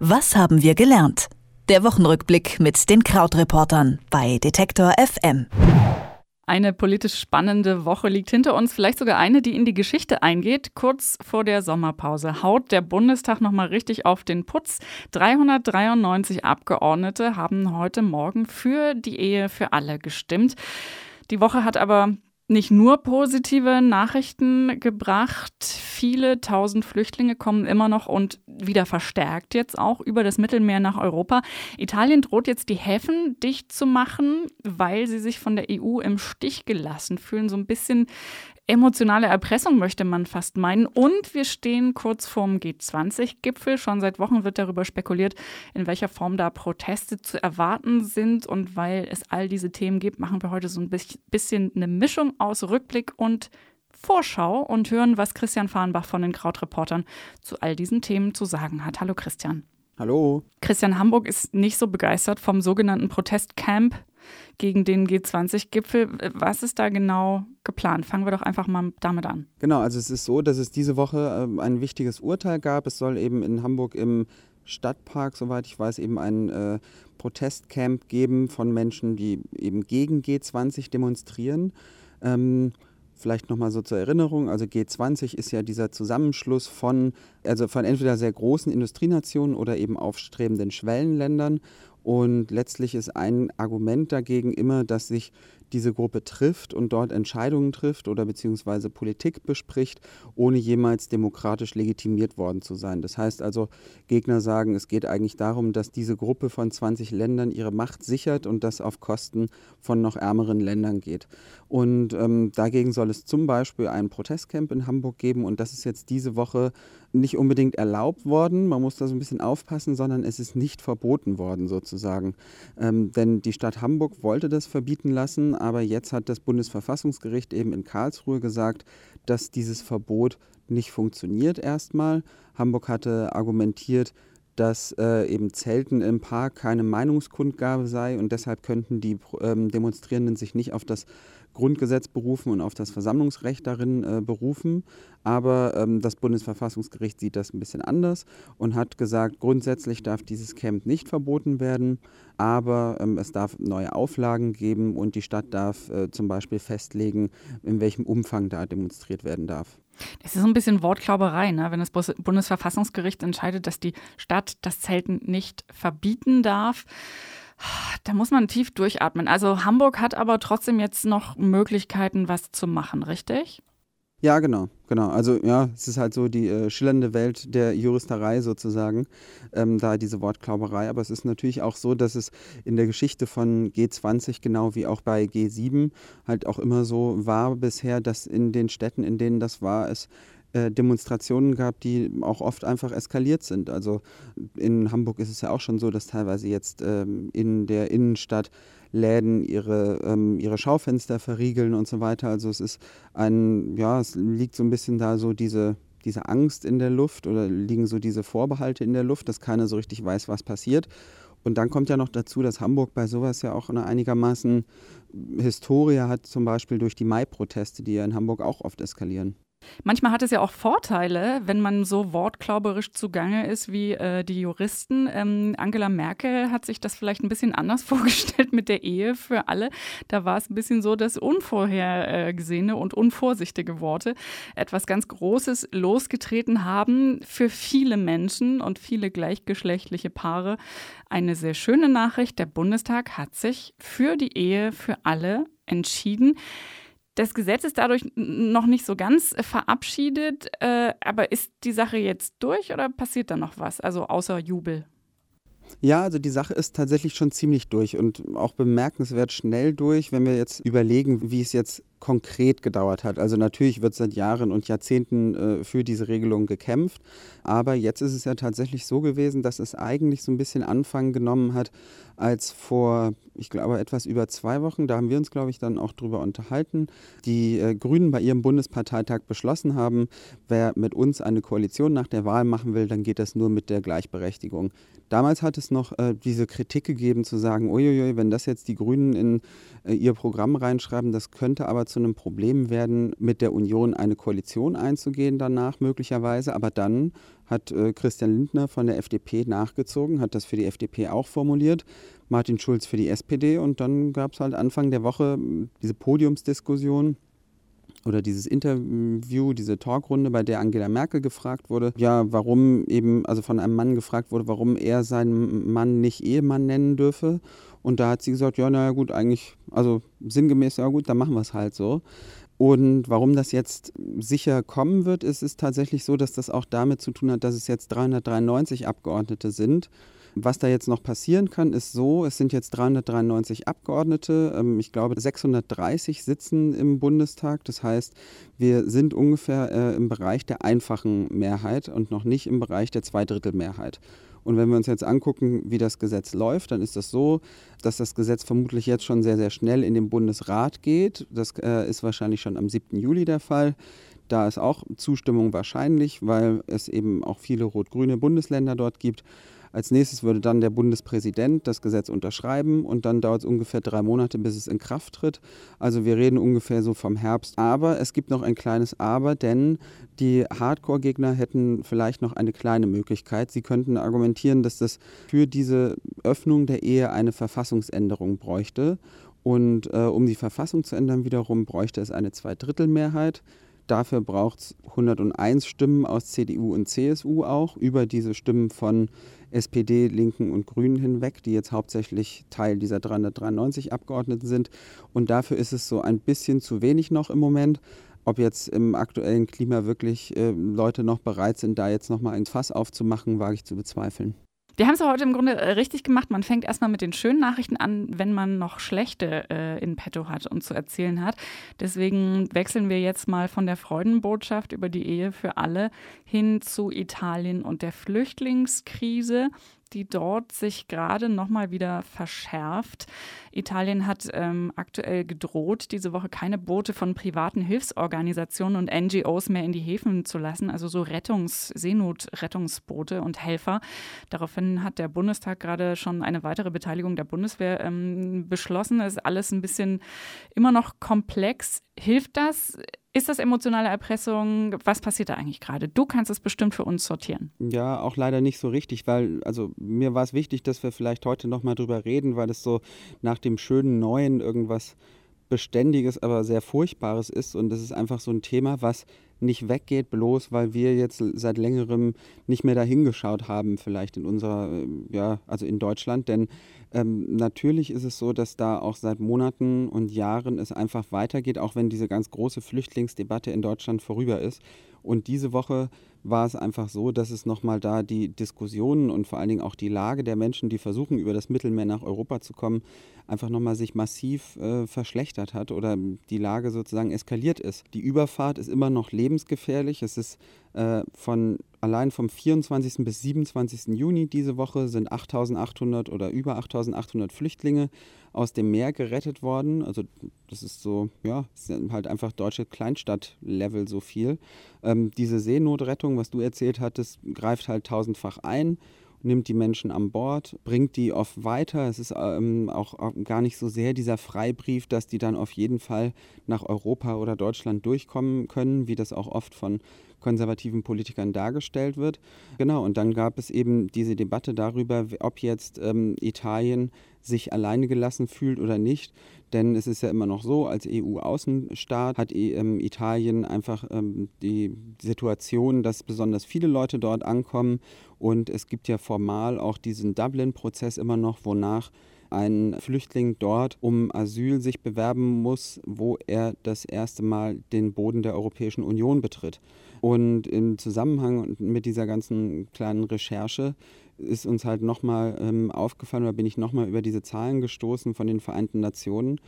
Was haben wir gelernt? Der Wochenrückblick mit den Krautreportern bei Detektor FM. Eine politisch spannende Woche liegt hinter uns, vielleicht sogar eine, die in die Geschichte eingeht. Kurz vor der Sommerpause haut der Bundestag nochmal richtig auf den Putz. 393 Abgeordnete haben heute Morgen für die Ehe für alle gestimmt. Die Woche hat aber nicht nur positive Nachrichten gebracht. Viele tausend Flüchtlinge kommen immer noch und wieder verstärkt jetzt auch über das Mittelmeer nach Europa. Italien droht jetzt die Häfen dicht zu machen, weil sie sich von der EU im Stich gelassen fühlen. So ein bisschen emotionale Erpressung möchte man fast meinen. Und wir stehen kurz vorm G20-Gipfel. Schon seit Wochen wird darüber spekuliert, in welcher Form da Proteste zu erwarten sind. Und weil es all diese Themen gibt, machen wir heute so ein bisschen eine Mischung aus Rückblick und Vorschau und hören, was Christian Fahrenbach von den Krautreportern zu all diesen Themen zu sagen hat. Hallo Christian. Hallo. Christian Hamburg ist nicht so begeistert vom sogenannten Protestcamp gegen den G20-Gipfel. Was ist da genau geplant? Fangen wir doch einfach mal damit an. Genau, also es ist so, dass es diese Woche äh, ein wichtiges Urteil gab. Es soll eben in Hamburg im Stadtpark, soweit ich weiß, eben ein äh, Protestcamp geben von Menschen, die eben gegen G20 demonstrieren. Ähm, Vielleicht nochmal so zur Erinnerung, also G20 ist ja dieser Zusammenschluss von, also von entweder sehr großen Industrienationen oder eben aufstrebenden Schwellenländern. Und letztlich ist ein Argument dagegen immer, dass sich diese Gruppe trifft und dort Entscheidungen trifft oder beziehungsweise Politik bespricht, ohne jemals demokratisch legitimiert worden zu sein. Das heißt also, Gegner sagen, es geht eigentlich darum, dass diese Gruppe von 20 Ländern ihre Macht sichert und das auf Kosten von noch ärmeren Ländern geht. Und ähm, dagegen soll es zum Beispiel ein Protestcamp in Hamburg geben und das ist jetzt diese Woche nicht unbedingt erlaubt worden, man muss da so ein bisschen aufpassen, sondern es ist nicht verboten worden sozusagen. Ähm, denn die Stadt Hamburg wollte das verbieten lassen, aber jetzt hat das Bundesverfassungsgericht eben in Karlsruhe gesagt, dass dieses Verbot nicht funktioniert erstmal. Hamburg hatte argumentiert, dass äh, eben Zelten im Park keine Meinungskundgabe sei und deshalb könnten die ähm, Demonstrierenden sich nicht auf das Grundgesetz berufen und auf das Versammlungsrecht darin äh, berufen. Aber ähm, das Bundesverfassungsgericht sieht das ein bisschen anders und hat gesagt, grundsätzlich darf dieses Camp nicht verboten werden, aber ähm, es darf neue Auflagen geben und die Stadt darf äh, zum Beispiel festlegen, in welchem Umfang da demonstriert werden darf. Das ist so ein bisschen Wortklauberei, ne? wenn das Bundesverfassungsgericht entscheidet, dass die Stadt das Zelten nicht verbieten darf. Da muss man tief durchatmen. Also Hamburg hat aber trotzdem jetzt noch Möglichkeiten, was zu machen, richtig? Ja, genau, genau. Also ja, es ist halt so die äh, schillernde Welt der Juristerei sozusagen, ähm, da diese Wortklauberei. Aber es ist natürlich auch so, dass es in der Geschichte von G20 genau wie auch bei G7 halt auch immer so war bisher, dass in den Städten, in denen das war, es äh, Demonstrationen gab, die auch oft einfach eskaliert sind. Also in Hamburg ist es ja auch schon so, dass teilweise jetzt ähm, in der Innenstadt Läden ihre, ähm, ihre Schaufenster verriegeln und so weiter. Also es ist ein, ja, es liegt so ein bisschen da so diese, diese Angst in der Luft oder liegen so diese Vorbehalte in der Luft, dass keiner so richtig weiß, was passiert. Und dann kommt ja noch dazu, dass Hamburg bei sowas ja auch eine einigermaßen Historie hat, zum Beispiel durch die Mai-Proteste, die ja in Hamburg auch oft eskalieren. Manchmal hat es ja auch Vorteile, wenn man so wortklauberisch zugange ist wie äh, die Juristen. Ähm, Angela Merkel hat sich das vielleicht ein bisschen anders vorgestellt mit der Ehe für alle. Da war es ein bisschen so, dass unvorhergesehene und unvorsichtige Worte etwas ganz Großes losgetreten haben für viele Menschen und viele gleichgeschlechtliche Paare. Eine sehr schöne Nachricht. Der Bundestag hat sich für die Ehe für alle entschieden. Das Gesetz ist dadurch noch nicht so ganz verabschiedet, äh, aber ist die Sache jetzt durch oder passiert da noch was? Also außer Jubel? Ja, also die Sache ist tatsächlich schon ziemlich durch und auch bemerkenswert schnell durch, wenn wir jetzt überlegen, wie es jetzt konkret gedauert hat. Also natürlich wird seit Jahren und Jahrzehnten äh, für diese Regelung gekämpft, aber jetzt ist es ja tatsächlich so gewesen, dass es eigentlich so ein bisschen Anfang genommen hat, als vor, ich glaube, etwas über zwei Wochen, da haben wir uns, glaube ich, dann auch drüber unterhalten, die äh, Grünen bei ihrem Bundesparteitag beschlossen haben, wer mit uns eine Koalition nach der Wahl machen will, dann geht das nur mit der Gleichberechtigung. Damals hat es noch äh, diese Kritik gegeben, zu sagen, uiuiui, wenn das jetzt die Grünen in äh, ihr Programm reinschreiben, das könnte aber zu einem Problem werden, mit der Union eine Koalition einzugehen danach möglicherweise. Aber dann hat äh, Christian Lindner von der FDP nachgezogen, hat das für die FDP auch formuliert, Martin Schulz für die SPD und dann gab es halt Anfang der Woche diese Podiumsdiskussion oder dieses Interview, diese Talkrunde, bei der Angela Merkel gefragt wurde, ja, warum eben, also von einem Mann gefragt wurde, warum er seinen Mann nicht Ehemann nennen dürfe. Und da hat sie gesagt, ja, naja, gut, eigentlich, also sinngemäß, ja gut, dann machen wir es halt so. Und warum das jetzt sicher kommen wird, ist es tatsächlich so, dass das auch damit zu tun hat, dass es jetzt 393 Abgeordnete sind was da jetzt noch passieren kann, ist so, es sind jetzt 393 Abgeordnete. Ähm, ich glaube, 630 sitzen im Bundestag. Das heißt, wir sind ungefähr äh, im Bereich der einfachen Mehrheit und noch nicht im Bereich der Zweidrittelmehrheit. Und wenn wir uns jetzt angucken, wie das Gesetz läuft, dann ist das so, dass das Gesetz vermutlich jetzt schon sehr, sehr schnell in den Bundesrat geht. Das äh, ist wahrscheinlich schon am 7. Juli der Fall. Da ist auch Zustimmung wahrscheinlich, weil es eben auch viele rot-grüne Bundesländer dort gibt. Als nächstes würde dann der Bundespräsident das Gesetz unterschreiben und dann dauert es ungefähr drei Monate, bis es in Kraft tritt. Also wir reden ungefähr so vom Herbst. Aber es gibt noch ein kleines Aber, denn die Hardcore-Gegner hätten vielleicht noch eine kleine Möglichkeit. Sie könnten argumentieren, dass das für diese Öffnung der Ehe eine Verfassungsänderung bräuchte. Und äh, um die Verfassung zu ändern wiederum bräuchte es eine Zweidrittelmehrheit. Dafür braucht es 101 Stimmen aus CDU und CSU auch, über diese Stimmen von SPD, Linken und Grünen hinweg, die jetzt hauptsächlich Teil dieser 393 Abgeordneten sind. Und dafür ist es so ein bisschen zu wenig noch im Moment. Ob jetzt im aktuellen Klima wirklich äh, Leute noch bereit sind, da jetzt nochmal ein Fass aufzumachen, wage ich zu bezweifeln. Wir haben es heute im Grunde äh, richtig gemacht. Man fängt erstmal mit den schönen Nachrichten an, wenn man noch schlechte äh, in petto hat und zu erzählen hat. Deswegen wechseln wir jetzt mal von der Freudenbotschaft über die Ehe für alle hin zu Italien und der Flüchtlingskrise die dort sich gerade nochmal wieder verschärft. Italien hat ähm, aktuell gedroht, diese Woche keine Boote von privaten Hilfsorganisationen und NGOs mehr in die Häfen zu lassen, also so Rettungs-, Seenotrettungsboote und Helfer. Daraufhin hat der Bundestag gerade schon eine weitere Beteiligung der Bundeswehr ähm, beschlossen. Ist alles ein bisschen immer noch komplex. Hilft das? Ist das emotionale Erpressung? Was passiert da eigentlich gerade? Du kannst es bestimmt für uns sortieren. Ja, auch leider nicht so richtig, weil, also mir war es wichtig, dass wir vielleicht heute nochmal drüber reden, weil es so nach dem schönen Neuen irgendwas Beständiges, aber sehr Furchtbares ist. Und das ist einfach so ein Thema, was nicht weggeht, bloß weil wir jetzt seit längerem nicht mehr dahingeschaut haben, vielleicht in unserer, ja, also in Deutschland. Denn ähm, natürlich ist es so, dass da auch seit Monaten und Jahren es einfach weitergeht, auch wenn diese ganz große Flüchtlingsdebatte in Deutschland vorüber ist. Und diese Woche war es einfach so, dass es nochmal da die Diskussionen und vor allen Dingen auch die Lage der Menschen, die versuchen, über das Mittelmeer nach Europa zu kommen, einfach nochmal sich massiv äh, verschlechtert hat oder die Lage sozusagen eskaliert ist. Die Überfahrt ist immer noch lebensgefährlich. Es ist äh, von allein vom 24. bis 27. Juni diese Woche sind 8800 oder über 8800 Flüchtlinge aus dem Meer gerettet worden. Also das ist so, ja, ist halt einfach deutsche Kleinstadt-Level so viel. Ähm, diese Seenotrettung, was du erzählt hattest, greift halt tausendfach ein nimmt die Menschen an Bord, bringt die oft weiter. Es ist ähm, auch gar nicht so sehr dieser Freibrief, dass die dann auf jeden Fall nach Europa oder Deutschland durchkommen können, wie das auch oft von konservativen Politikern dargestellt wird. Genau, und dann gab es eben diese Debatte darüber, ob jetzt ähm, Italien sich alleine gelassen fühlt oder nicht. Denn es ist ja immer noch so, als EU-Außenstaat hat ähm, Italien einfach ähm, die Situation, dass besonders viele Leute dort ankommen. Und es gibt ja formal auch diesen Dublin-Prozess immer noch, wonach ein Flüchtling dort um Asyl sich bewerben muss, wo er das erste Mal den Boden der Europäischen Union betritt. Und im Zusammenhang mit dieser ganzen kleinen Recherche ist uns halt nochmal ähm, aufgefallen oder bin ich nochmal über diese Zahlen gestoßen von den Vereinten Nationen,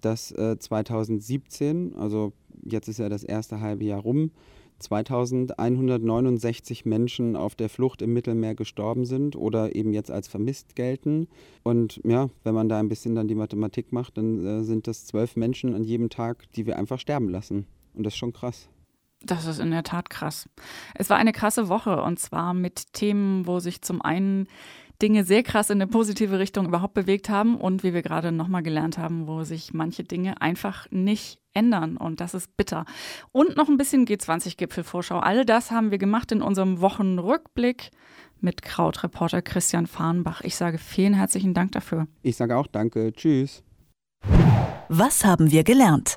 dass äh, 2017, also jetzt ist ja das erste halbe Jahr rum, 2169 Menschen auf der Flucht im Mittelmeer gestorben sind oder eben jetzt als vermisst gelten. Und ja, wenn man da ein bisschen dann die Mathematik macht, dann äh, sind das zwölf Menschen an jedem Tag, die wir einfach sterben lassen. Und das ist schon krass. Das ist in der Tat krass. Es war eine krasse Woche und zwar mit Themen, wo sich zum einen Dinge sehr krass in eine positive Richtung überhaupt bewegt haben und wie wir gerade nochmal gelernt haben, wo sich manche Dinge einfach nicht ändern und das ist bitter. Und noch ein bisschen G20-Gipfelvorschau. All das haben wir gemacht in unserem Wochenrückblick mit Krautreporter Christian Fahrenbach. Ich sage vielen herzlichen Dank dafür. Ich sage auch danke. Tschüss. Was haben wir gelernt?